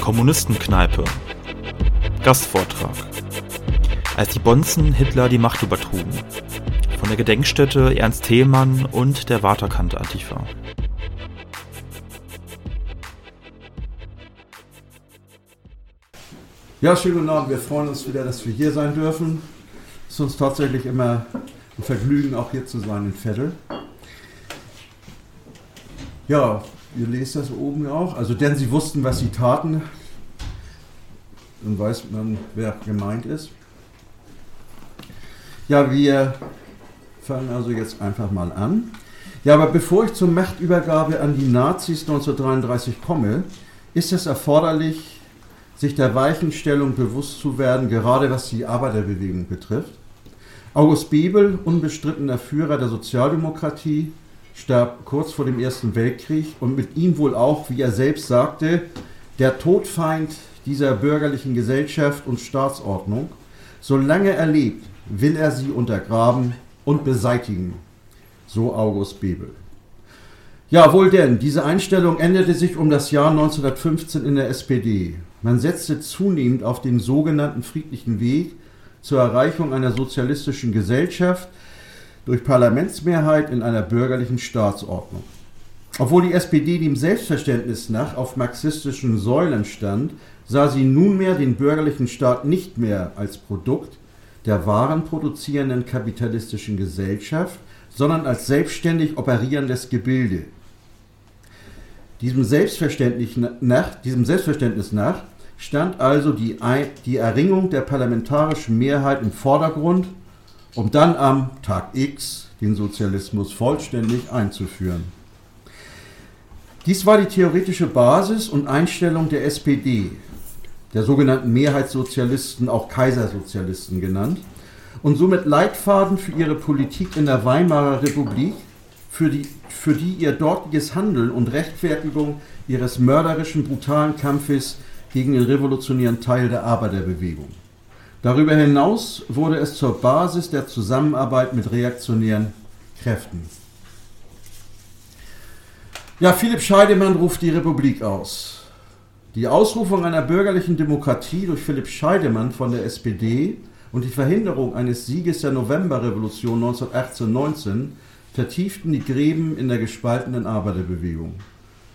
Kommunistenkneipe. Gastvortrag. Als die Bonzen Hitler die Macht übertrugen. Von der Gedenkstätte Ernst Thälmann und der Waterkante Antifa. Ja, schönen guten Abend. Wir freuen uns wieder, dass wir hier sein dürfen. Es ist uns tatsächlich immer ein Vergnügen, auch hier zu sein in Vettel. Ja, ihr lest das oben auch. Also, denn sie wussten, was sie taten. Dann weiß man, wer gemeint ist. Ja, wir fangen also jetzt einfach mal an. Ja, aber bevor ich zur Machtübergabe an die Nazis 1933 komme, ist es erforderlich, sich der Weichenstellung bewusst zu werden, gerade was die Arbeiterbewegung betrifft. August Bebel, unbestrittener Führer der Sozialdemokratie, starb kurz vor dem Ersten Weltkrieg und mit ihm wohl auch, wie er selbst sagte, der Todfeind dieser bürgerlichen Gesellschaft und Staatsordnung. Solange er lebt, will er sie untergraben und beseitigen. So August Bebel. Ja, wohl denn, diese Einstellung änderte sich um das Jahr 1915 in der SPD. Man setzte zunehmend auf den sogenannten friedlichen Weg zur Erreichung einer sozialistischen Gesellschaft durch Parlamentsmehrheit in einer bürgerlichen Staatsordnung. Obwohl die SPD dem Selbstverständnis nach auf marxistischen Säulen stand, sah sie nunmehr den bürgerlichen Staat nicht mehr als Produkt der warenproduzierenden kapitalistischen Gesellschaft, sondern als selbstständig operierendes Gebilde. Diesem Selbstverständnis nach, diesem Selbstverständnis nach stand also die, die Erringung der parlamentarischen Mehrheit im Vordergrund, um dann am Tag X den Sozialismus vollständig einzuführen. Dies war die theoretische Basis und Einstellung der SPD, der sogenannten Mehrheitssozialisten, auch Kaisersozialisten genannt, und somit Leitfaden für ihre Politik in der Weimarer Republik, für die, für die ihr dortiges Handeln und Rechtfertigung ihres mörderischen, brutalen Kampfes gegen den revolutionären Teil der Arbeiterbewegung. Darüber hinaus wurde es zur Basis der Zusammenarbeit mit reaktionären Kräften. Ja, Philipp Scheidemann ruft die Republik aus. Die Ausrufung einer bürgerlichen Demokratie durch Philipp Scheidemann von der SPD und die Verhinderung eines Sieges der Novemberrevolution 1918-19 vertieften die Gräben in der gespaltenen Arbeiterbewegung.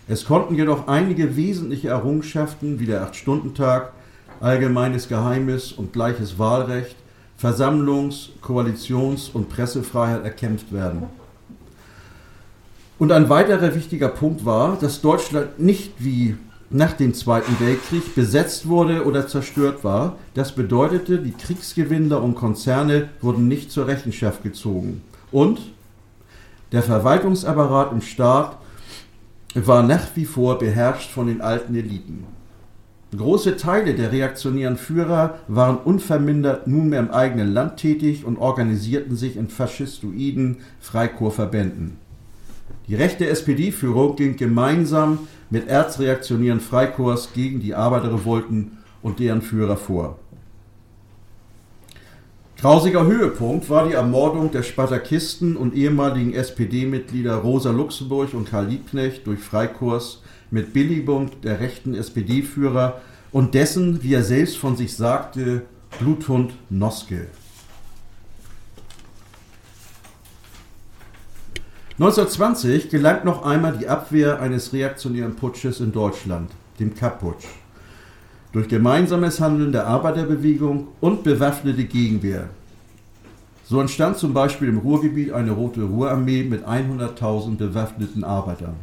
Es konnten jedoch einige wesentliche Errungenschaften wie der Acht-Stunden-Tag, allgemeines Geheimes und gleiches Wahlrecht, Versammlungs-, Koalitions- und Pressefreiheit erkämpft werden. Und ein weiterer wichtiger Punkt war, dass Deutschland nicht wie nach dem Zweiten Weltkrieg besetzt wurde oder zerstört war. Das bedeutete, die Kriegsgewinner und Konzerne wurden nicht zur Rechenschaft gezogen. Und der Verwaltungsapparat im Staat war nach wie vor beherrscht von den alten Eliten. Große Teile der reaktionären Führer waren unvermindert nunmehr im eigenen Land tätig und organisierten sich in faschistoiden Freikorpsverbänden. Die rechte SPD-Führung ging gemeinsam mit erzreaktionären Freikorps gegen die Arbeiterrevolten und deren Führer vor. Grausiger Höhepunkt war die Ermordung der Spartakisten und ehemaligen SPD-Mitglieder Rosa Luxemburg und Karl Liebknecht durch Freikorps mit Billigung der rechten SPD-Führer und dessen, wie er selbst von sich sagte, Bluthund Noske. 1920 gelangt noch einmal die Abwehr eines reaktionären Putsches in Deutschland, dem Kapp-Putsch durch gemeinsames Handeln der Arbeiterbewegung und bewaffnete Gegenwehr. So entstand zum Beispiel im Ruhrgebiet eine Rote Ruhrarmee mit 100.000 bewaffneten Arbeitern.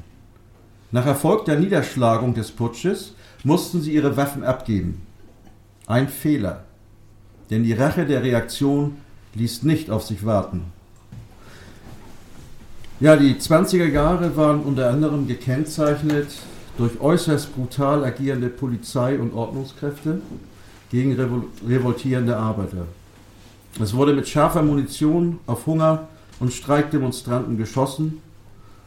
Nach Erfolg der Niederschlagung des Putsches mussten sie ihre Waffen abgeben. Ein Fehler, denn die Rache der Reaktion ließ nicht auf sich warten. Ja, die 20er Jahre waren unter anderem gekennzeichnet durch äußerst brutal agierende Polizei und Ordnungskräfte gegen revoltierende Arbeiter. Es wurde mit scharfer Munition auf Hunger und Streikdemonstranten geschossen,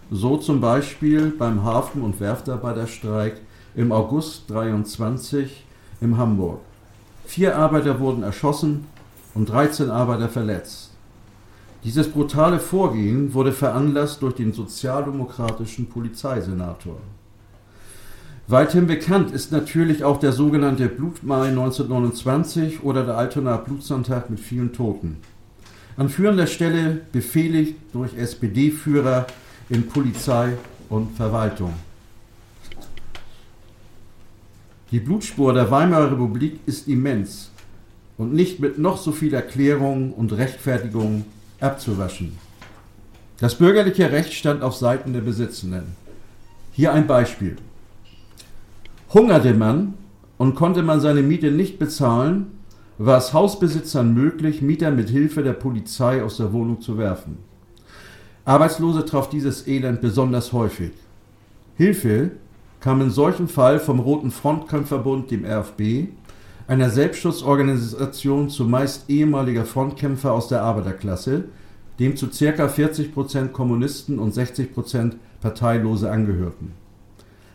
so zum Beispiel beim Hafen- und Werftarbeiterstreik im August 23 in Hamburg. Vier Arbeiter wurden erschossen und 13 Arbeiter verletzt. Dieses brutale Vorgehen wurde veranlasst durch den sozialdemokratischen Polizeisenator. Weithin bekannt ist natürlich auch der sogenannte Blutmai 1929 oder der Altonaer Blutsonntag mit vielen Toten. An führender Stelle befehligt durch SPD-Führer in Polizei und Verwaltung. Die Blutspur der Weimarer Republik ist immens und nicht mit noch so viel Erklärung und Rechtfertigung abzuwaschen. Das bürgerliche Recht stand auf Seiten der Besitzenden. Hier ein Beispiel. Hungerte man und konnte man seine Miete nicht bezahlen, war es Hausbesitzern möglich, Mieter mit Hilfe der Polizei aus der Wohnung zu werfen. Arbeitslose traf dieses Elend besonders häufig. Hilfe kam in solchem Fall vom Roten Frontkämpferbund, dem RFB, einer Selbstschutzorganisation zumeist ehemaliger Frontkämpfer aus der Arbeiterklasse, dem zu ca. 40% Kommunisten und 60% Parteilose angehörten.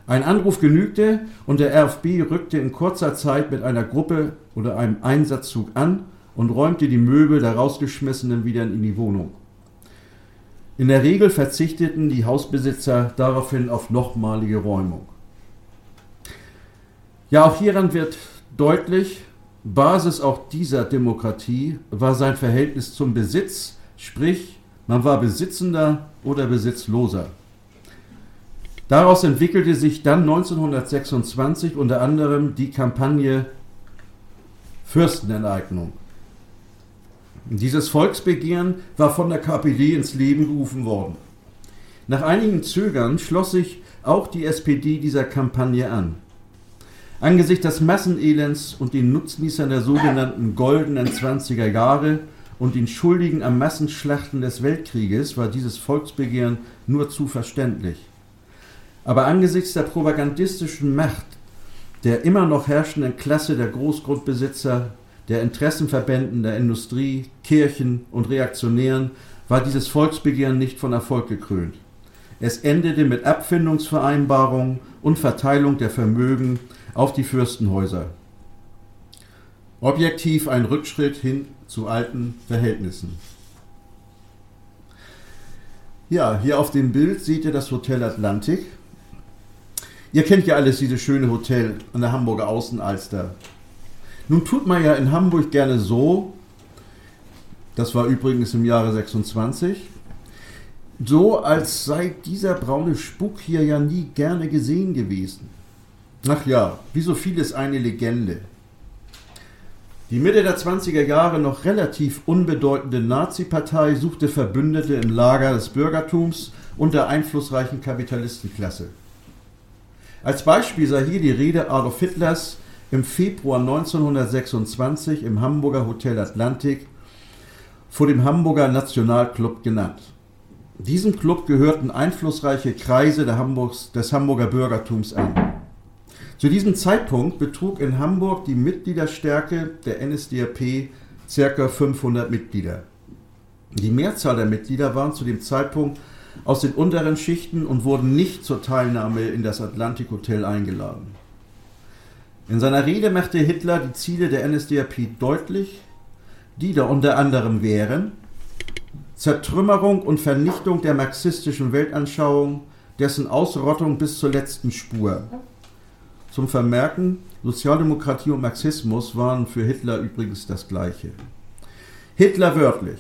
Ein Anruf genügte und der RFB rückte in kurzer Zeit mit einer Gruppe oder einem Einsatzzug an und räumte die Möbel der rausgeschmissenen wieder in die Wohnung. In der Regel verzichteten die Hausbesitzer daraufhin auf nochmalige Räumung. Ja, auch hieran wird deutlich, Basis auch dieser Demokratie war sein Verhältnis zum Besitz, sprich, man war Besitzender oder Besitzloser. Daraus entwickelte sich dann 1926 unter anderem die Kampagne Fürstenenteignung. Dieses Volksbegehren war von der KPD ins Leben gerufen worden. Nach einigen Zögern schloss sich auch die SPD dieser Kampagne an. Angesichts des Massenelends und den Nutznießern der sogenannten goldenen 20er Jahre und den Schuldigen am Massenschlachten des Weltkrieges war dieses Volksbegehren nur zu verständlich. Aber angesichts der propagandistischen Macht der immer noch herrschenden Klasse der Großgrundbesitzer, der Interessenverbänden der Industrie, Kirchen und Reaktionären war dieses Volksbegehren nicht von Erfolg gekrönt. Es endete mit Abfindungsvereinbarungen und Verteilung der Vermögen auf die Fürstenhäuser. Objektiv ein Rückschritt hin zu alten Verhältnissen. Ja, hier auf dem Bild seht ihr das Hotel Atlantik. Ihr kennt ja alles dieses schöne Hotel an der Hamburger Außenalster. Nun tut man ja in Hamburg gerne so, das war übrigens im Jahre 26, so als sei dieser braune Spuk hier ja nie gerne gesehen gewesen. Ach ja, wie so vieles eine Legende. Die Mitte der 20er Jahre noch relativ unbedeutende Nazi-Partei suchte Verbündete im Lager des Bürgertums und der einflussreichen Kapitalistenklasse. Als Beispiel sei hier die Rede Adolf Hitlers im Februar 1926 im Hamburger Hotel Atlantik vor dem Hamburger Nationalclub genannt. Diesem Club gehörten einflussreiche Kreise Hamburgs, des Hamburger Bürgertums an. Zu diesem Zeitpunkt betrug in Hamburg die Mitgliederstärke der NSDAP ca. 500 Mitglieder. Die Mehrzahl der Mitglieder waren zu dem Zeitpunkt aus den unteren Schichten und wurden nicht zur Teilnahme in das Atlantik Hotel eingeladen. In seiner Rede machte Hitler die Ziele der NSDAP deutlich, die da unter anderem wären Zertrümmerung und Vernichtung der marxistischen Weltanschauung, dessen Ausrottung bis zur letzten Spur. Zum Vermerken, Sozialdemokratie und Marxismus waren für Hitler übrigens das gleiche. Hitler wörtlich.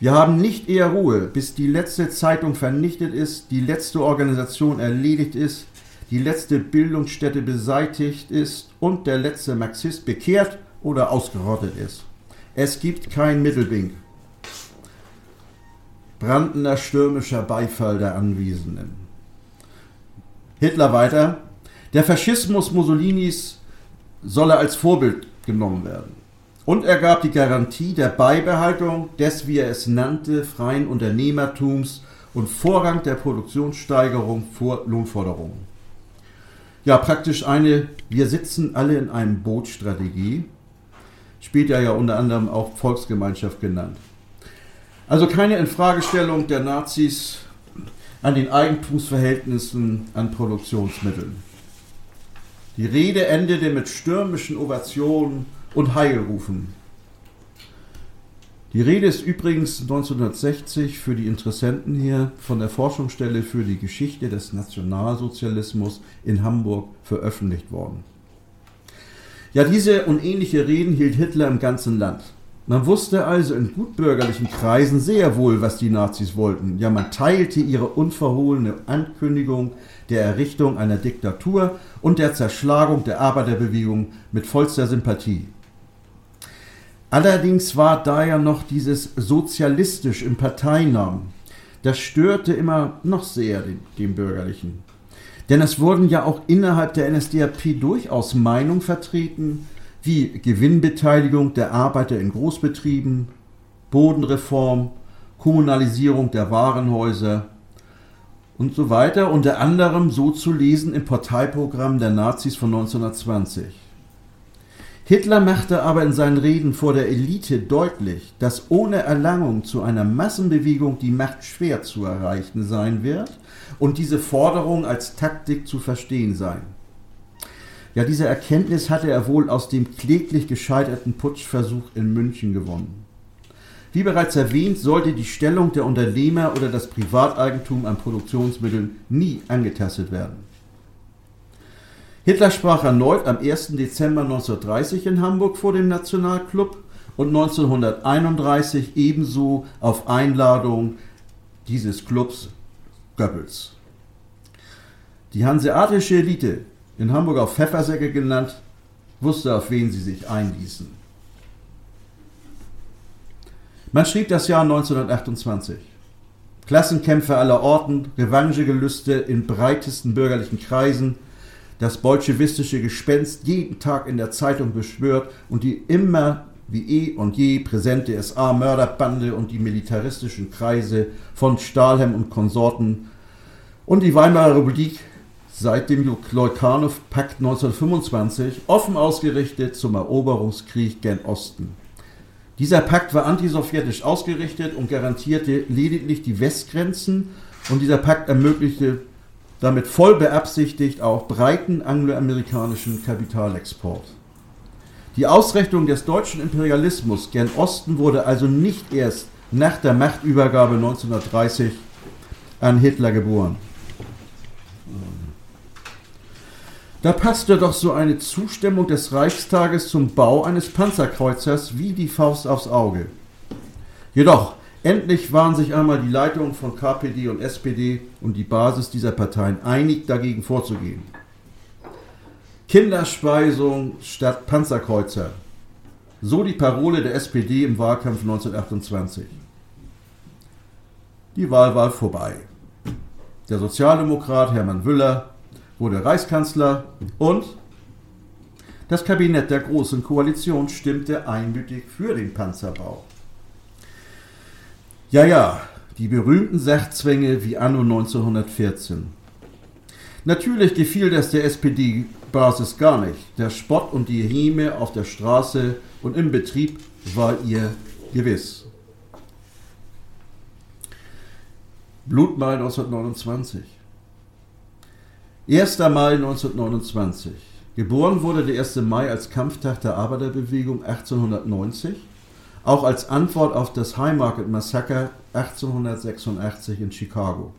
Wir haben nicht eher Ruhe, bis die letzte Zeitung vernichtet ist, die letzte Organisation erledigt ist, die letzte Bildungsstätte beseitigt ist und der letzte Marxist bekehrt oder ausgerottet ist. Es gibt kein Mittelwink. Brandender stürmischer Beifall der Anwesenden. Hitler weiter. Der Faschismus Mussolinis solle als Vorbild genommen werden. Und er gab die Garantie der Beibehaltung des, wie er es nannte, freien Unternehmertums und Vorrang der Produktionssteigerung vor Lohnforderungen. Ja, praktisch eine Wir sitzen alle in einem Boot-Strategie, später ja unter anderem auch Volksgemeinschaft genannt. Also keine Infragestellung der Nazis an den Eigentumsverhältnissen an Produktionsmitteln. Die Rede endete mit stürmischen Ovationen und Heilrufen. Die Rede ist übrigens 1960 für die Interessenten hier von der Forschungsstelle für die Geschichte des Nationalsozialismus in Hamburg veröffentlicht worden. Ja, diese und ähnliche Reden hielt Hitler im ganzen Land. Man wusste also in gutbürgerlichen Kreisen sehr wohl, was die Nazis wollten. Ja, man teilte ihre unverhohlene Ankündigung der Errichtung einer Diktatur und der Zerschlagung der Arbeiterbewegung mit vollster Sympathie. Allerdings war da ja noch dieses sozialistisch im Parteinamen. Das störte immer noch sehr den, den Bürgerlichen. Denn es wurden ja auch innerhalb der NSDAP durchaus Meinungen vertreten, wie Gewinnbeteiligung der Arbeiter in Großbetrieben, Bodenreform, Kommunalisierung der Warenhäuser und so weiter, unter anderem so zu lesen im Parteiprogramm der Nazis von 1920. Hitler machte aber in seinen Reden vor der Elite deutlich, dass ohne Erlangung zu einer Massenbewegung die Macht schwer zu erreichen sein wird und diese Forderung als Taktik zu verstehen sein. Ja, diese Erkenntnis hatte er wohl aus dem kläglich gescheiterten Putschversuch in München gewonnen. Wie bereits erwähnt, sollte die Stellung der Unternehmer oder das Privateigentum an Produktionsmitteln nie angetastet werden. Hitler sprach erneut am 1. Dezember 1930 in Hamburg vor dem Nationalclub und 1931 ebenso auf Einladung dieses Clubs Goebbels. Die hanseatische Elite, in Hamburg auch Pfeffersäcke genannt, wusste, auf wen sie sich einließen. Man schrieb das Jahr 1928. Klassenkämpfe aller Orten, Revanchegelüste in breitesten bürgerlichen Kreisen, das bolschewistische Gespenst jeden Tag in der Zeitung beschwört und die immer wie eh und je präsente SA-Mörderbande und die militaristischen Kreise von Stahlhelm und Konsorten und die Weimarer Republik seit dem Leukanow-Pakt 1925 offen ausgerichtet zum Eroberungskrieg gen Osten. Dieser Pakt war antisowjetisch ausgerichtet und garantierte lediglich die Westgrenzen und dieser Pakt ermöglichte damit voll beabsichtigt auch breiten angloamerikanischen Kapitalexport. Die Ausrichtung des deutschen Imperialismus gen Osten wurde also nicht erst nach der Machtübergabe 1930 an Hitler geboren. Da passte doch so eine Zustimmung des Reichstages zum Bau eines Panzerkreuzers wie die Faust aufs Auge. Jedoch Endlich waren sich einmal die Leitungen von KPD und SPD und die Basis dieser Parteien einig, dagegen vorzugehen. Kinderspeisung statt Panzerkreuzer. So die Parole der SPD im Wahlkampf 1928. Die Wahl war vorbei. Der Sozialdemokrat Hermann Wüller wurde Reichskanzler und das Kabinett der Großen Koalition stimmte einmütig für den Panzerbau. Ja, ja, die berühmten Sachzwänge wie anno 1914. Natürlich gefiel das der SPD-Basis gar nicht. Der Spott und die Häme auf der Straße und im Betrieb war ihr gewiss. Blutmal 1929. 1. Mai 1929. Geboren wurde der 1. Mai als Kampftag der Arbeiterbewegung 1890 auch als Antwort auf das Haymarket Massaker 1886 in Chicago.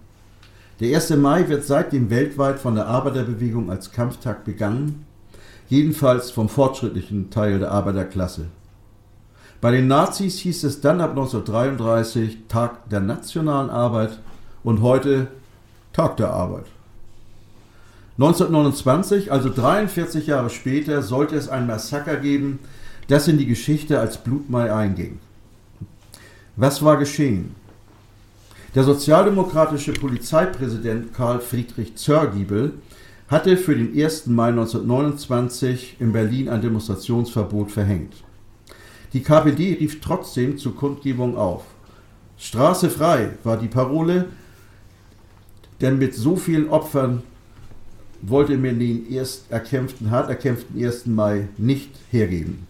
Der 1. Mai wird seitdem weltweit von der Arbeiterbewegung als Kampftag begangen, jedenfalls vom fortschrittlichen Teil der Arbeiterklasse. Bei den Nazis hieß es dann ab 1933 Tag der nationalen Arbeit und heute Tag der Arbeit. 1929, also 43 Jahre später, sollte es ein Massaker geben, das in die Geschichte als Blutmai einging. Was war geschehen? Der sozialdemokratische Polizeipräsident Karl Friedrich Zörgiebel hatte für den 1. Mai 1929 in Berlin ein Demonstrationsverbot verhängt. Die KPD rief trotzdem zur Kundgebung auf. Straße frei war die Parole, denn mit so vielen Opfern wollte man den erst erkämpften, hart erkämpften 1. Mai nicht hergeben.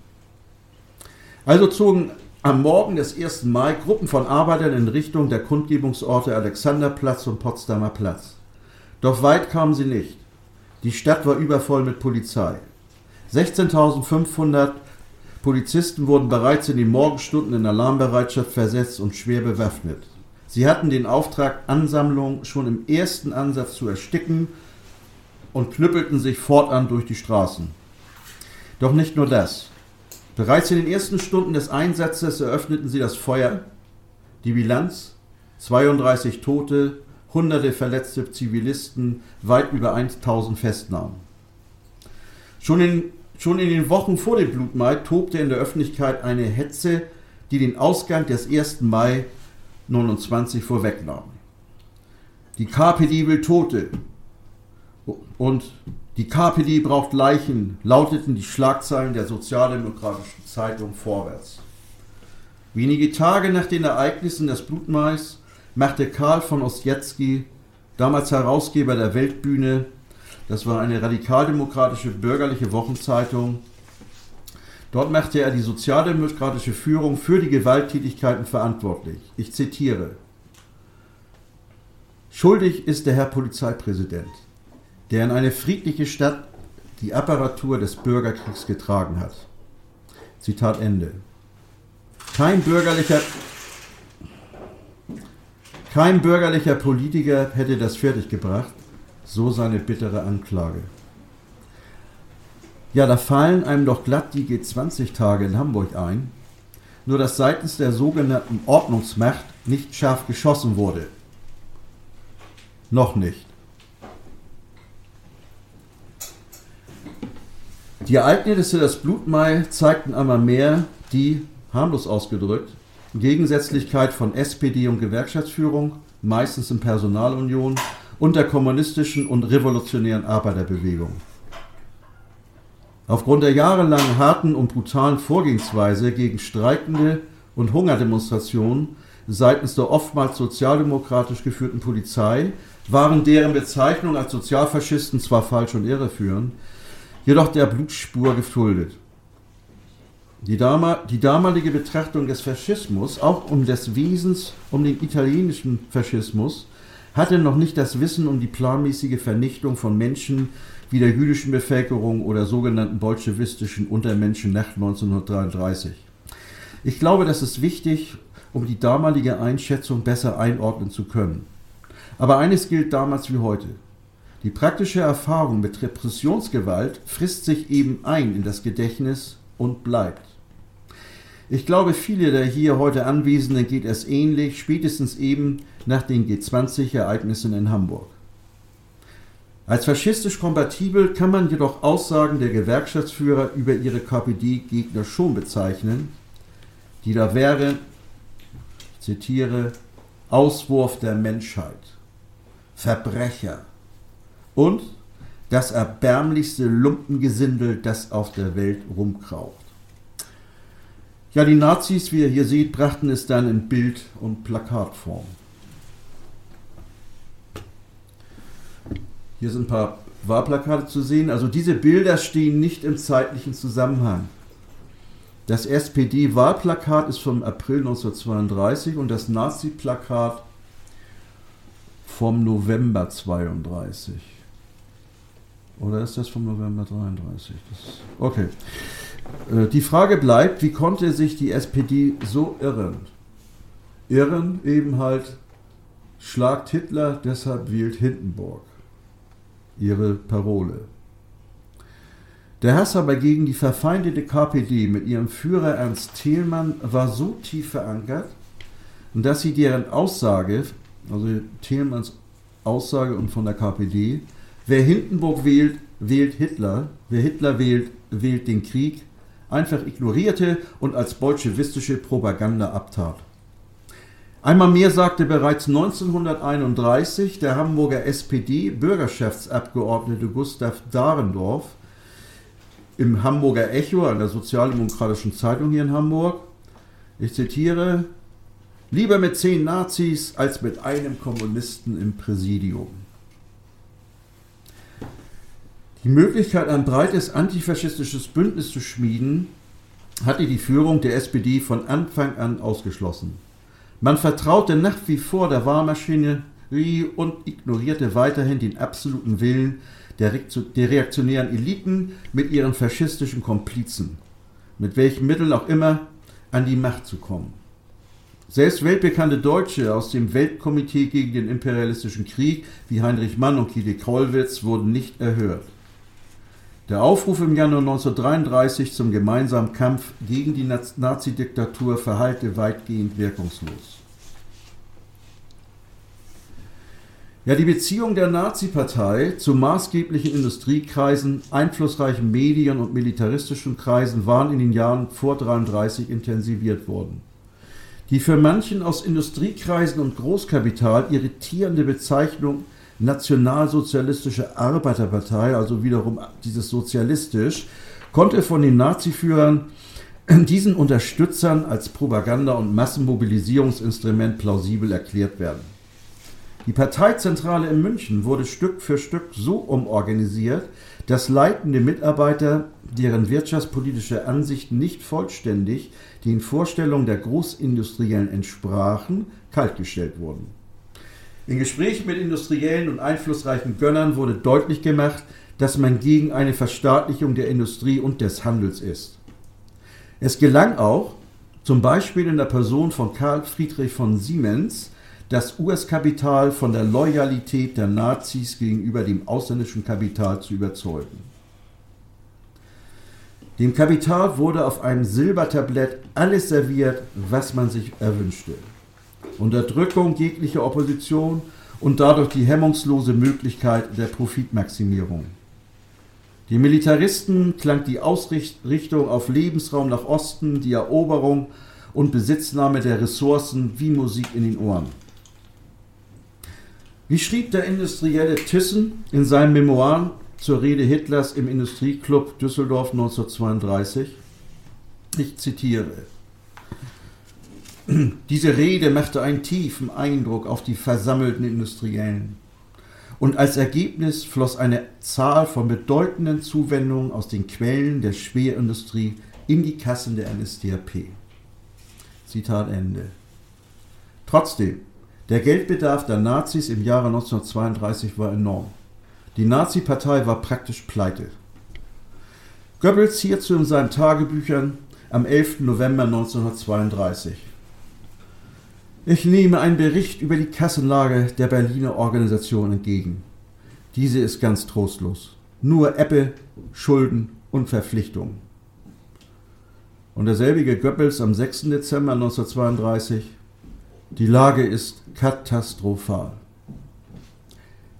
Also zogen am Morgen des 1. Mai Gruppen von Arbeitern in Richtung der Kundgebungsorte Alexanderplatz und Potsdamer Platz. Doch weit kamen sie nicht. Die Stadt war übervoll mit Polizei. 16.500 Polizisten wurden bereits in den Morgenstunden in Alarmbereitschaft versetzt und schwer bewaffnet. Sie hatten den Auftrag, Ansammlungen schon im ersten Ansatz zu ersticken und knüppelten sich fortan durch die Straßen. Doch nicht nur das. Bereits in den ersten Stunden des Einsatzes eröffneten sie das Feuer. Die Bilanz 32 Tote, hunderte verletzte Zivilisten, weit über 1000 Festnahmen. Schon in, schon in den Wochen vor dem Blutmai tobte in der Öffentlichkeit eine Hetze, die den Ausgang des 1. Mai 29 vorwegnahm. Die KPD will Tote und die KPD braucht Leichen, lauteten die Schlagzeilen der sozialdemokratischen Zeitung Vorwärts. Wenige Tage nach den Ereignissen des Blutmais machte Karl von Ossietzky, damals Herausgeber der Weltbühne, das war eine radikaldemokratische bürgerliche Wochenzeitung, dort machte er die sozialdemokratische Führung für die Gewalttätigkeiten verantwortlich. Ich zitiere. Schuldig ist der Herr Polizeipräsident, der in eine friedliche Stadt die Apparatur des Bürgerkriegs getragen hat. Zitat Ende. Kein bürgerlicher kein bürgerlicher Politiker hätte das fertiggebracht, so seine bittere Anklage. Ja, da fallen einem doch glatt die G20-Tage in Hamburg ein, nur dass seitens der sogenannten Ordnungsmacht nicht scharf geschossen wurde. Noch nicht. Die Ereignisse des Blutmai zeigten einmal mehr die, harmlos ausgedrückt, Gegensätzlichkeit von SPD und Gewerkschaftsführung, meistens in Personalunion, und der kommunistischen und revolutionären Arbeiterbewegung. Aufgrund der jahrelangen harten und brutalen Vorgehensweise gegen streikende und Hungerdemonstrationen seitens der oftmals sozialdemokratisch geführten Polizei waren deren Bezeichnungen als Sozialfaschisten zwar falsch und irreführend, jedoch der Blutspur gefuldet. Die, damal, die damalige Betrachtung des Faschismus, auch um des Wesens, um den italienischen Faschismus, hatte noch nicht das Wissen um die planmäßige Vernichtung von Menschen wie der jüdischen Bevölkerung oder sogenannten bolschewistischen Untermenschen nach 1933. Ich glaube, das ist wichtig, um die damalige Einschätzung besser einordnen zu können. Aber eines gilt damals wie heute. Die praktische Erfahrung mit Repressionsgewalt frisst sich eben ein in das Gedächtnis und bleibt. Ich glaube, viele der hier heute Anwesenden geht es ähnlich, spätestens eben nach den G20-Ereignissen in Hamburg. Als faschistisch kompatibel kann man jedoch Aussagen der Gewerkschaftsführer über ihre KPD-Gegner schon bezeichnen, die da wären, ich zitiere, Auswurf der Menschheit, Verbrecher und das erbärmlichste Lumpengesindel, das auf der Welt rumkraucht. Ja, die Nazis, wie ihr hier seht, brachten es dann in Bild- und Plakatform. Hier sind ein paar Wahlplakate zu sehen. Also diese Bilder stehen nicht im zeitlichen Zusammenhang. Das SPD-Wahlplakat ist vom April 1932 und das Nazi-Plakat vom November 32. Oder ist das vom November 33? Das, okay. Äh, die Frage bleibt, wie konnte sich die SPD so irren? Irren eben halt, schlagt Hitler, deshalb wählt Hindenburg. Ihre Parole. Der Hass aber gegen die verfeindete KPD mit ihrem Führer Ernst Thielmann war so tief verankert, dass sie deren Aussage, also Thielmanns Aussage und von der KPD, wer Hindenburg wählt, wählt Hitler, wer Hitler wählt, wählt den Krieg, einfach ignorierte und als bolschewistische Propaganda abtat. Einmal mehr sagte bereits 1931 der Hamburger SPD-Bürgerschaftsabgeordnete Gustav Dahrendorf im Hamburger Echo, einer sozialdemokratischen Zeitung hier in Hamburg, ich zitiere, lieber mit zehn Nazis als mit einem Kommunisten im Präsidium. Die Möglichkeit, ein breites antifaschistisches Bündnis zu schmieden, hatte die Führung der SPD von Anfang an ausgeschlossen. Man vertraute nach wie vor der Wahlmaschinerie und ignorierte weiterhin den absoluten Willen der, reaktionären Eliten mit ihren faschistischen Komplizen. mit welchen Mitteln auch immer, an die Macht zu kommen. Selbst weltbekannte Deutsche aus dem Weltkomitee gegen den imperialistischen Krieg wie Heinrich Mann und Kili Kollwitz wurden nicht erhört. Der Aufruf im Januar 1933 zum gemeinsamen Kampf gegen die Nazidiktatur verhallte weitgehend wirkungslos. Ja, die Beziehung der Nazi-Partei zu maßgeblichen Industriekreisen, einflussreichen Medien und militaristischen Kreisen waren in den Jahren vor 1933 intensiviert worden. Die für manchen aus Industriekreisen und Großkapital irritierende Bezeichnung Nationalsozialistische Arbeiterpartei, also wiederum dieses sozialistisch, konnte von den Naziführern diesen Unterstützern als Propaganda- und Massenmobilisierungsinstrument plausibel erklärt werden. Die Parteizentrale in München wurde Stück für Stück so umorganisiert, dass leitende Mitarbeiter, deren wirtschaftspolitische Ansichten nicht vollständig den Vorstellungen der Großindustriellen entsprachen, kaltgestellt wurden. In Gesprächen mit Industriellen und einflussreichen Gönnern wurde deutlich gemacht, dass man gegen eine Verstaatlichung der Industrie und des Handels ist. Es gelang auch, zum Beispiel in der Person von Karl Friedrich von Siemens, das US-Kapital von der Loyalität der Nazis gegenüber dem ausländischen Kapital zu überzeugen. Dem Kapital wurde auf einem Silbertablett alles serviert, was man sich erwünschte. Unterdrückung jeglicher Opposition und dadurch die hemmungslose Möglichkeit der Profitmaximierung. Die Militaristen klang die Ausrichtung auf Lebensraum nach Osten, die Eroberung und Besitznahme der Ressourcen wie Musik in den Ohren. Wie schrieb der industrielle Thyssen in seinem Memoiren zur Rede Hitlers im Industrieclub Düsseldorf 1932. Ich zitiere. Diese Rede machte einen tiefen Eindruck auf die versammelten Industriellen. Und als Ergebnis floss eine Zahl von bedeutenden Zuwendungen aus den Quellen der Schwerindustrie in die Kassen der NSDAP. Zitat Ende. Trotzdem, der Geldbedarf der Nazis im Jahre 1932 war enorm. Die Nazi-Partei war praktisch pleite. Goebbels hierzu in seinen Tagebüchern am 11. November 1932. Ich nehme einen Bericht über die Kassenlage der Berliner Organisation entgegen. Diese ist ganz trostlos. Nur Ebbe, Schulden und Verpflichtungen. Und derselbige Goebbels am 6. Dezember 1932. Die Lage ist katastrophal.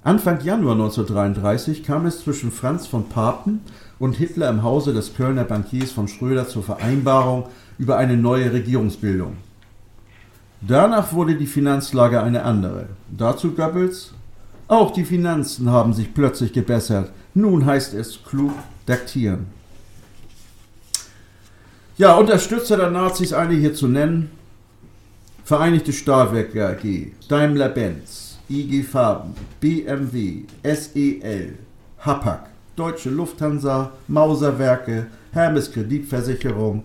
Anfang Januar 1933 kam es zwischen Franz von Papen und Hitler im Hause des Kölner Bankiers von Schröder zur Vereinbarung über eine neue Regierungsbildung. Danach wurde die Finanzlage eine andere. Dazu Goebbels, auch die Finanzen haben sich plötzlich gebessert. Nun heißt es klug daktieren. Ja, Unterstützer der Nazis einige hier zu nennen. Vereinigte Stahlwerke AG, Daimler-Benz, IG Farben, BMW, SEL, Hapag, Deutsche Lufthansa, Mauserwerke, Hermes Kreditversicherung,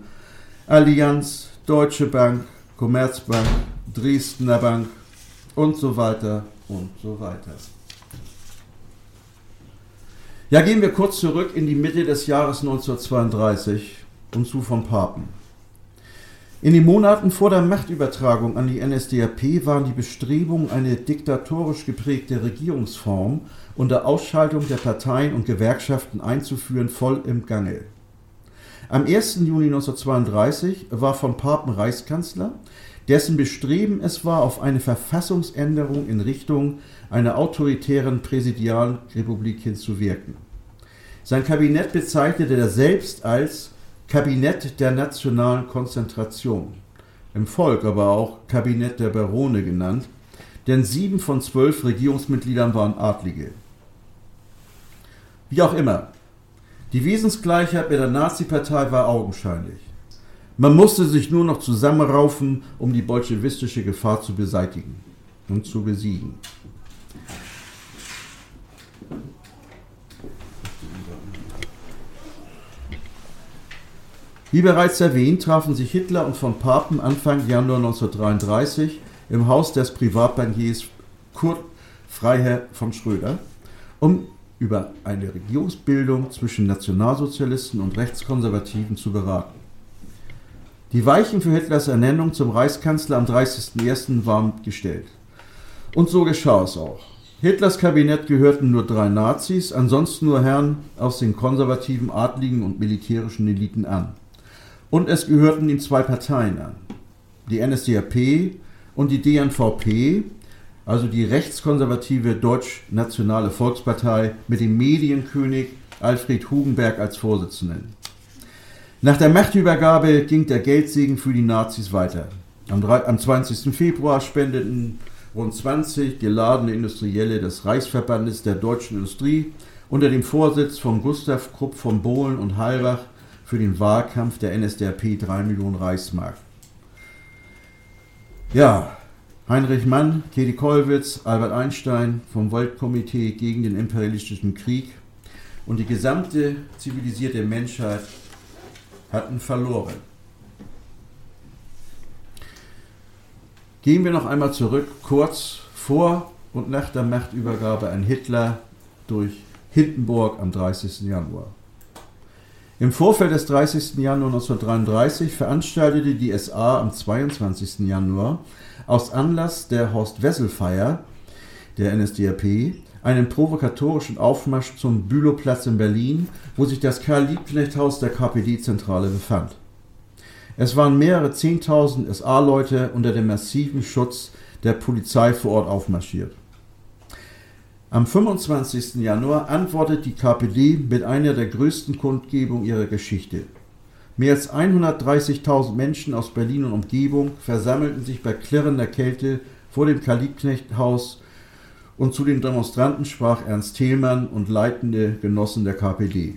Allianz, Deutsche Bank, Commerzbank, Dresdner Bank und so weiter und so weiter. Ja, gehen wir kurz zurück in die Mitte des Jahres 1932 und zu von Papen. In den Monaten vor der Machtübertragung an die NSDAP waren die Bestrebungen, eine diktatorisch geprägte Regierungsform unter Ausschaltung der Parteien und Gewerkschaften einzuführen, voll im Gange. Am 1. Juni 1932 war von Papen Reichskanzler, dessen Bestreben es war, auf eine Verfassungsänderung in Richtung einer autoritären Präsidialrepublik hinzuwirken. Sein Kabinett bezeichnete er selbst als Kabinett der nationalen Konzentration, im Volk aber auch Kabinett der Barone genannt, denn sieben von zwölf Regierungsmitgliedern waren Adlige. Wie auch immer, die Wesensgleichheit mit der Nazi-Partei war augenscheinlich. Man musste sich nur noch zusammenraufen, um die bolschewistische Gefahr zu beseitigen und zu besiegen. Wie bereits erwähnt, trafen sich Hitler und von Papen Anfang Januar 1933 im Haus des Privatbankiers Kurt Freiherr von Schröder, um über eine Regierungsbildung zwischen Nationalsozialisten und Rechtskonservativen zu beraten. Die Weichen für Hitlers Ernennung zum Reichskanzler am 30.01. waren gestellt. Und so geschah es auch. Hitlers Kabinett gehörten nur drei Nazis, ansonsten nur Herren aus den konservativen, adligen und militärischen Eliten an. Und es gehörten ihm zwei Parteien an. Die NSDAP und die DNVP, also die rechtskonservative Deutsch-Nationale Volkspartei mit dem Medienkönig Alfred Hugenberg als Vorsitzenden. Nach der Machtübergabe ging der Geldsegen für die Nazis weiter. Am, 20. Februar spendeten rund 20 geladene Industrielle des Reichsverbandes der deutschen Industrie unter dem Vorsitz von Gustav Krupp von Bohlen und Halbach für den Wahlkampf der NSDAP 3 Millionen Reichsmark. Ja, Heinrich Mann, Kedi Kollwitz, Albert Einstein vom Weltkomitee gegen den imperialistischen Krieg und die gesamte zivilisierte Menschheit hatten verloren. Gehen wir noch einmal zurück, kurz vor und nach der Machtübergabe an Hitler durch Hindenburg am 30. Januar. Im Vorfeld des 30. Januar 1933 veranstaltete die SA am 22. Januar aus Anlass der Horst-Wessel-Feier der NSDAP einen provokatorischen Aufmarsch zum Bülowplatz in Berlin, wo sich das Karl-Liebknecht-Haus der KPD-Zentrale befand. Es waren mehrere Zehntausend SA-Leute unter dem massiven Schutz der Polizei vor Ort aufmarschiert. Am 25. Januar antwortet die KPD mit einer der größten Kundgebungen ihrer Geschichte. Mehr als 130.000 Menschen aus Berlin und Umgebung versammelten sich bei klirrender Kälte vor dem Karl-Liebknecht-Haus und zu den Demonstranten sprach Ernst Thälmann und leitende Genossen der KPD.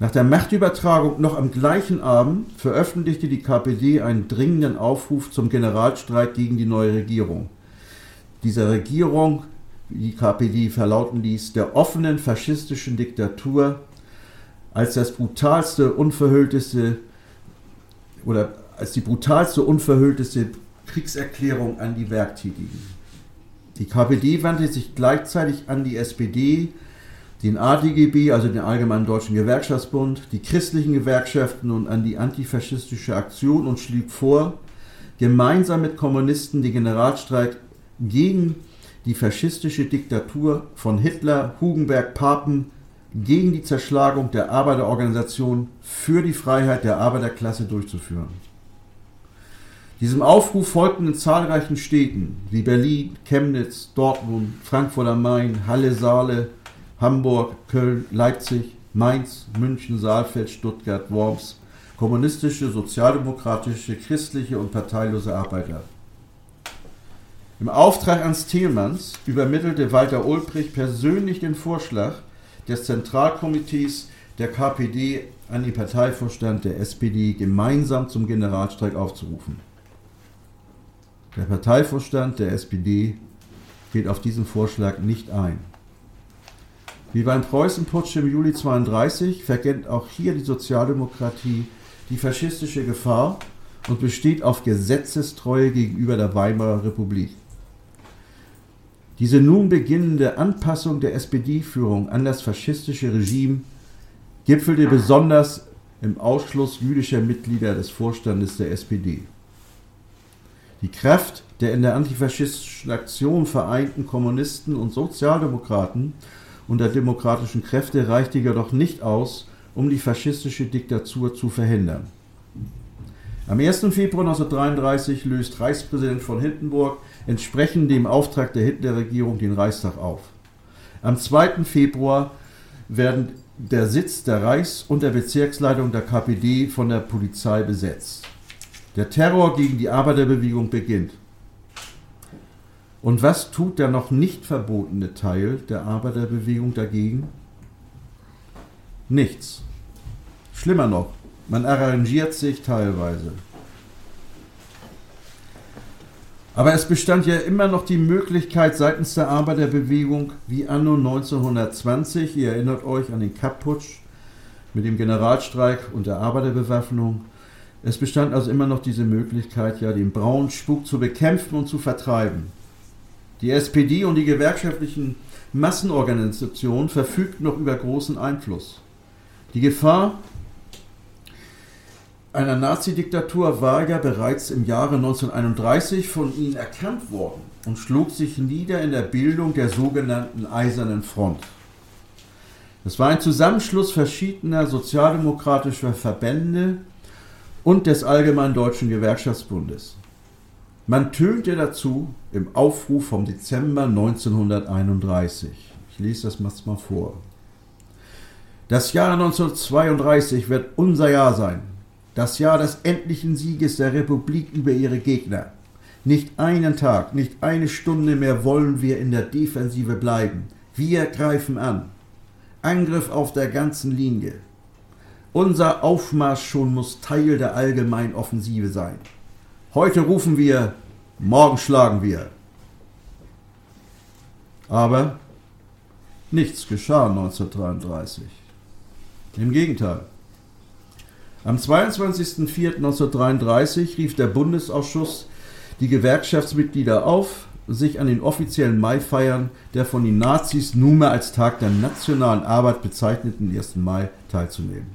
Nach der Machtübertragung noch am gleichen Abend veröffentlichte die KPD einen dringenden Aufruf zum Generalstreik gegen die neue Regierung. Dieser Regierung, wie die KPD verlauten ließ, der offenen faschistischen Diktatur als das brutalste, unverhüllteste oder als die brutalste, unverhüllteste Kriegserklärung an die Werktätigen. Die KPD wandte sich gleichzeitig an die SPD, den ADGB, also den Allgemeinen Deutschen Gewerkschaftsbund, die christlichen Gewerkschaften und an die antifaschistische Aktion und schlug vor, gemeinsam mit Kommunisten den Generalstreik gegen die faschistische Diktatur von Hitler, Hugenberg, Papen, gegen die Zerschlagung der Arbeiterorganisation für die Freiheit der Arbeiterklasse durchzuführen. Diesem Aufruf folgten in zahlreichen Städten wie Berlin, Chemnitz, Dortmund, Frankfurt am Main, Halle, Saale, Hamburg, Köln, Leipzig, Mainz, München, Saalfeld, Stuttgart, Worms kommunistische, sozialdemokratische, christliche und parteilose Arbeiter. Im Auftrag Ernst Thielmanns übermittelte Walter Ulbricht persönlich den Vorschlag des Zentralkomitees der KPD an den Parteivorstand der SPD gemeinsam zum Generalstreik aufzurufen. Der Parteivorstand der SPD geht auf diesen Vorschlag nicht ein. Wie beim Preußenputsch im Juli 32 verkennt auch hier die Sozialdemokratie die faschistische Gefahr und besteht auf Gesetzestreue gegenüber der Weimarer Republik. Diese nun beginnende Anpassung der SPD-Führung an das faschistische Regime gipfelte besonders im Ausschluss jüdischer Mitglieder des Vorstandes der SPD. Die Kraft der in der antifaschistischen Aktion vereinten Kommunisten und Sozialdemokraten und der demokratischen Kräfte reichte jedoch nicht aus, um die faschistische Diktatur zu verhindern. Am 1. Februar 1933 löst Reichspräsident von Hindenburg entsprechend dem Auftrag der Hitlerregierung den Reichstag auf. Am 2. Februar werden der Sitz der Reichs- und der Bezirksleitung der KPD von der Polizei besetzt. Der Terror gegen die Arbeiterbewegung beginnt. Und was tut der noch nicht verbotene Teil der Arbeiterbewegung dagegen? Nichts. Schlimmer noch, man arrangiert sich teilweise. Aber es bestand ja immer noch die Möglichkeit seitens der Arbeiterbewegung, wie anno 1920, ihr erinnert euch an den Kapputsch mit dem Generalstreik und der Arbeiterbewaffnung, es bestand also immer noch diese Möglichkeit, ja, den braunen Spuk zu bekämpfen und zu vertreiben. Die SPD und die gewerkschaftlichen Massenorganisationen verfügten noch über großen Einfluss. Die Gefahr, einer Nazi-Diktatur war ja bereits im Jahre 1931 von ihnen erkannt worden und schlug sich nieder in der Bildung der sogenannten Eisernen Front. Es war ein Zusammenschluss verschiedener sozialdemokratischer Verbände und des Allgemeinen Deutschen Gewerkschaftsbundes. Man tönte dazu im Aufruf vom Dezember 1931. Ich lese das mal vor. Das Jahr 1932 wird unser Jahr sein, das Jahr des endlichen Sieges der Republik über ihre Gegner. Nicht einen Tag, nicht eine Stunde mehr wollen wir in der Defensive bleiben. Wir greifen an. Angriff auf der ganzen Linie. Unser Aufmarsch schon muss Teil der allgemeinen Offensive sein. Heute rufen wir, morgen schlagen wir. Aber nichts geschah 1933. Im Gegenteil. Am 22.04.1933 rief der Bundesausschuss die Gewerkschaftsmitglieder auf, sich an den offiziellen Maifeiern der von den Nazis nunmehr als Tag der nationalen Arbeit bezeichneten 1. Mai teilzunehmen.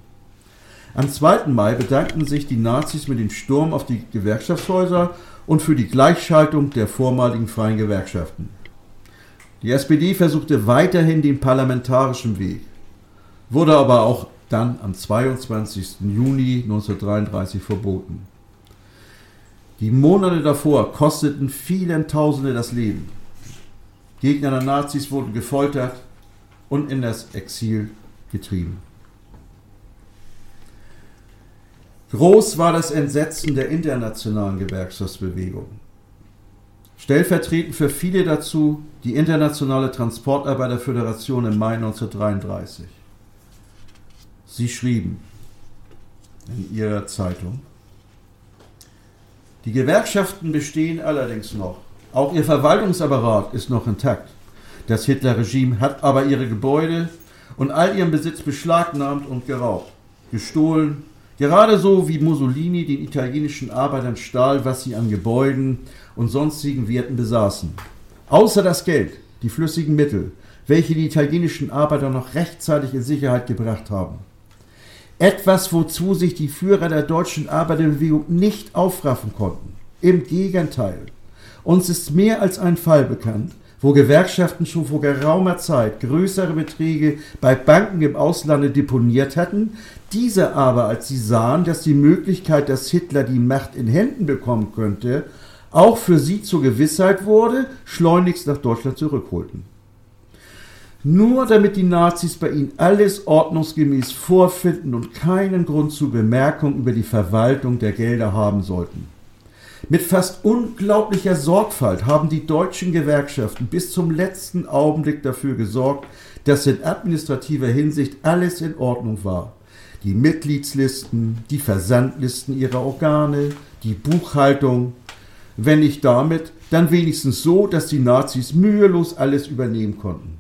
Am 2. Mai bedankten sich die Nazis mit dem Sturm auf die Gewerkschaftshäuser und für die Gleichschaltung der vormaligen freien Gewerkschaften. Die SPD versuchte weiterhin den parlamentarischen Weg, wurde aber auch dann am 22. Juni 1933 verboten. Die Monate davor kosteten vielen Tausende das Leben. Gegner der Nazis wurden gefoltert und in das Exil getrieben. Groß war das Entsetzen der internationalen Gewerkschaftsbewegung. Stellvertretend für viele dazu die Internationale Transportarbeiterföderation im Mai 1933. Sie schrieben in ihrer Zeitung, die Gewerkschaften bestehen allerdings noch. Auch ihr Verwaltungsapparat ist noch intakt. Das Hitler-Regime hat aber ihre Gebäude und all ihren Besitz beschlagnahmt und geraubt, gestohlen, gerade so wie Mussolini den italienischen Arbeitern stahl, was sie an Gebäuden und sonstigen Werten besaßen. Außer das Geld, die flüssigen Mittel, welche die italienischen Arbeiter noch rechtzeitig in Sicherheit gebracht haben. Etwas, wozu sich die Führer der deutschen Arbeiterbewegung nicht aufraffen konnten. Im Gegenteil. Uns ist mehr als ein Fall bekannt, wo Gewerkschaften schon vor geraumer Zeit größere Beträge bei Banken im Auslande deponiert hatten, diese aber, als sie sahen, dass die Möglichkeit, dass Hitler die Macht in Händen bekommen könnte, auch für sie zur Gewissheit wurde, schleunigst nach Deutschland zurückholten nur damit die Nazis bei ihnen alles ordnungsgemäß vorfinden und keinen Grund zur Bemerkung über die Verwaltung der Gelder haben sollten. Mit fast unglaublicher Sorgfalt haben die deutschen Gewerkschaften bis zum letzten Augenblick dafür gesorgt, dass in administrativer Hinsicht alles in Ordnung war. Die Mitgliedslisten, die Versandlisten ihrer Organe, die Buchhaltung, wenn nicht damit, dann wenigstens so, dass die Nazis mühelos alles übernehmen konnten.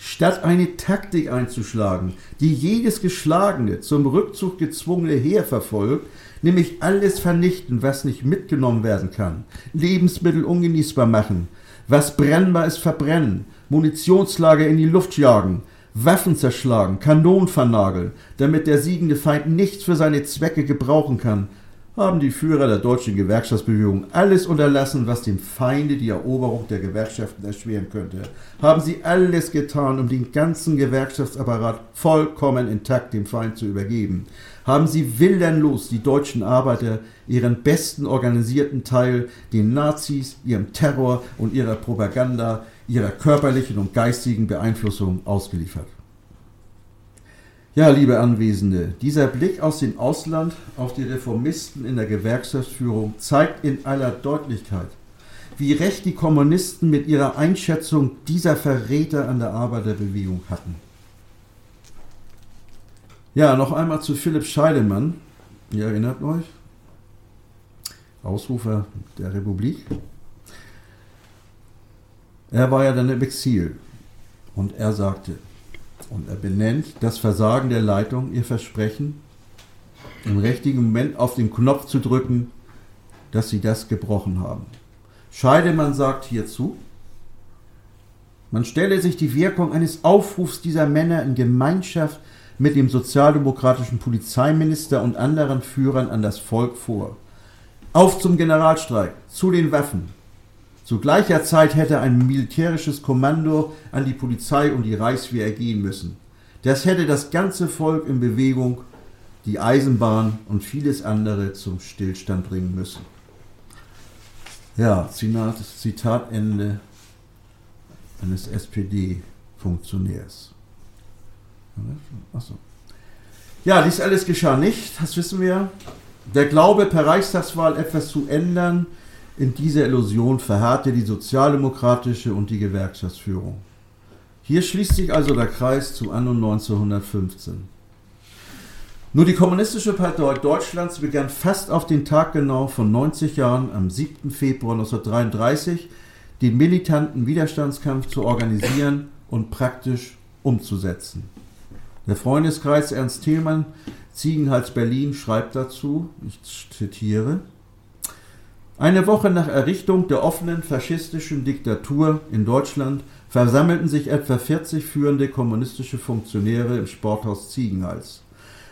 Statt eine Taktik einzuschlagen, die jedes geschlagene, zum Rückzug gezwungene Heer verfolgt, nämlich alles vernichten, was nicht mitgenommen werden kann, Lebensmittel ungenießbar machen, was brennbar ist verbrennen, Munitionslager in die Luft jagen, Waffen zerschlagen, Kanonen vernageln, damit der siegende Feind nichts für seine Zwecke gebrauchen kann, haben die Führer der deutschen Gewerkschaftsbewegung alles unterlassen, was dem Feinde die Eroberung der Gewerkschaften erschweren könnte. Haben sie alles getan, um den ganzen Gewerkschaftsapparat vollkommen intakt dem Feind zu übergeben. Haben sie willenlos die deutschen Arbeiter, ihren besten organisierten Teil, den Nazis, ihrem Terror und ihrer Propaganda, ihrer körperlichen und geistigen Beeinflussung ausgeliefert. Ja, liebe Anwesende, dieser Blick aus dem Ausland auf die Reformisten in der Gewerkschaftsführung zeigt in aller Deutlichkeit, wie recht die Kommunisten mit ihrer Einschätzung dieser Verräter an der Arbeiterbewegung hatten. Ja, noch einmal zu Philipp Scheidemann. Ihr erinnert euch? Ausrufer der Republik. Er war ja dann im Exil und er sagte, und er benennt das Versagen der Leitung, ihr Versprechen, im richtigen Moment auf den Knopf zu drücken, dass sie das gebrochen haben. Scheidemann sagt hierzu, man stelle sich die Wirkung eines Aufrufs dieser Männer in Gemeinschaft mit dem sozialdemokratischen Polizeiminister und anderen Führern an das Volk vor. Auf zum Generalstreik, zu den Waffen. Zu gleicher Zeit hätte ein militärisches Kommando an die Polizei und die Reichswehr gehen müssen. Das hätte das ganze Volk in Bewegung, die Eisenbahn und vieles andere zum Stillstand bringen müssen. Ja, Zitat Ende eines SPD-Funktionärs. Achso. Ja, dies alles geschah nicht, das wissen wir. Der Glaube, per Reichstagswahl etwas zu ändern, in dieser Illusion verharrte die sozialdemokratische und die Gewerkschaftsführung. Hier schließt sich also der Kreis zu Anno 1915. Nur die Kommunistische Partei Deutschlands begann fast auf den Tag genau von 90 Jahren am 7. Februar 1933 den militanten Widerstandskampf zu organisieren und praktisch umzusetzen. Der Freundeskreis Ernst Thielmann, Ziegenhals Berlin, schreibt dazu, ich zitiere, eine Woche nach Errichtung der offenen faschistischen Diktatur in Deutschland versammelten sich etwa 40 führende kommunistische Funktionäre im Sporthaus Ziegenhals.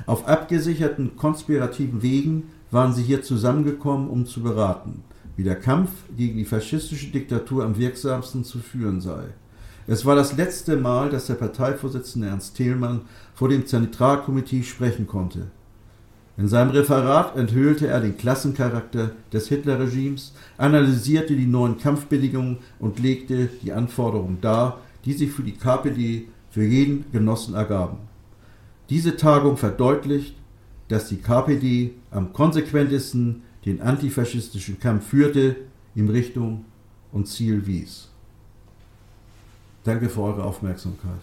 Auf abgesicherten konspirativen Wegen waren sie hier zusammengekommen, um zu beraten wie der Kampf gegen die faschistische Diktatur am wirksamsten zu führen sei. Es war das letzte Mal, dass der Parteivorsitzende Ernst Thälmann vor dem Zentralkomitee sprechen konnte. In seinem Referat enthüllte er den Klassencharakter des Hitlerregimes, analysierte die neuen Kampfbedingungen und legte die Anforderungen dar, die sich für die KPD für jeden Genossen ergaben. Diese Tagung verdeutlicht, dass die KPD am konsequentesten den antifaschistischen Kampf führte, ihm Richtung und Ziel wies. Danke für eure Aufmerksamkeit.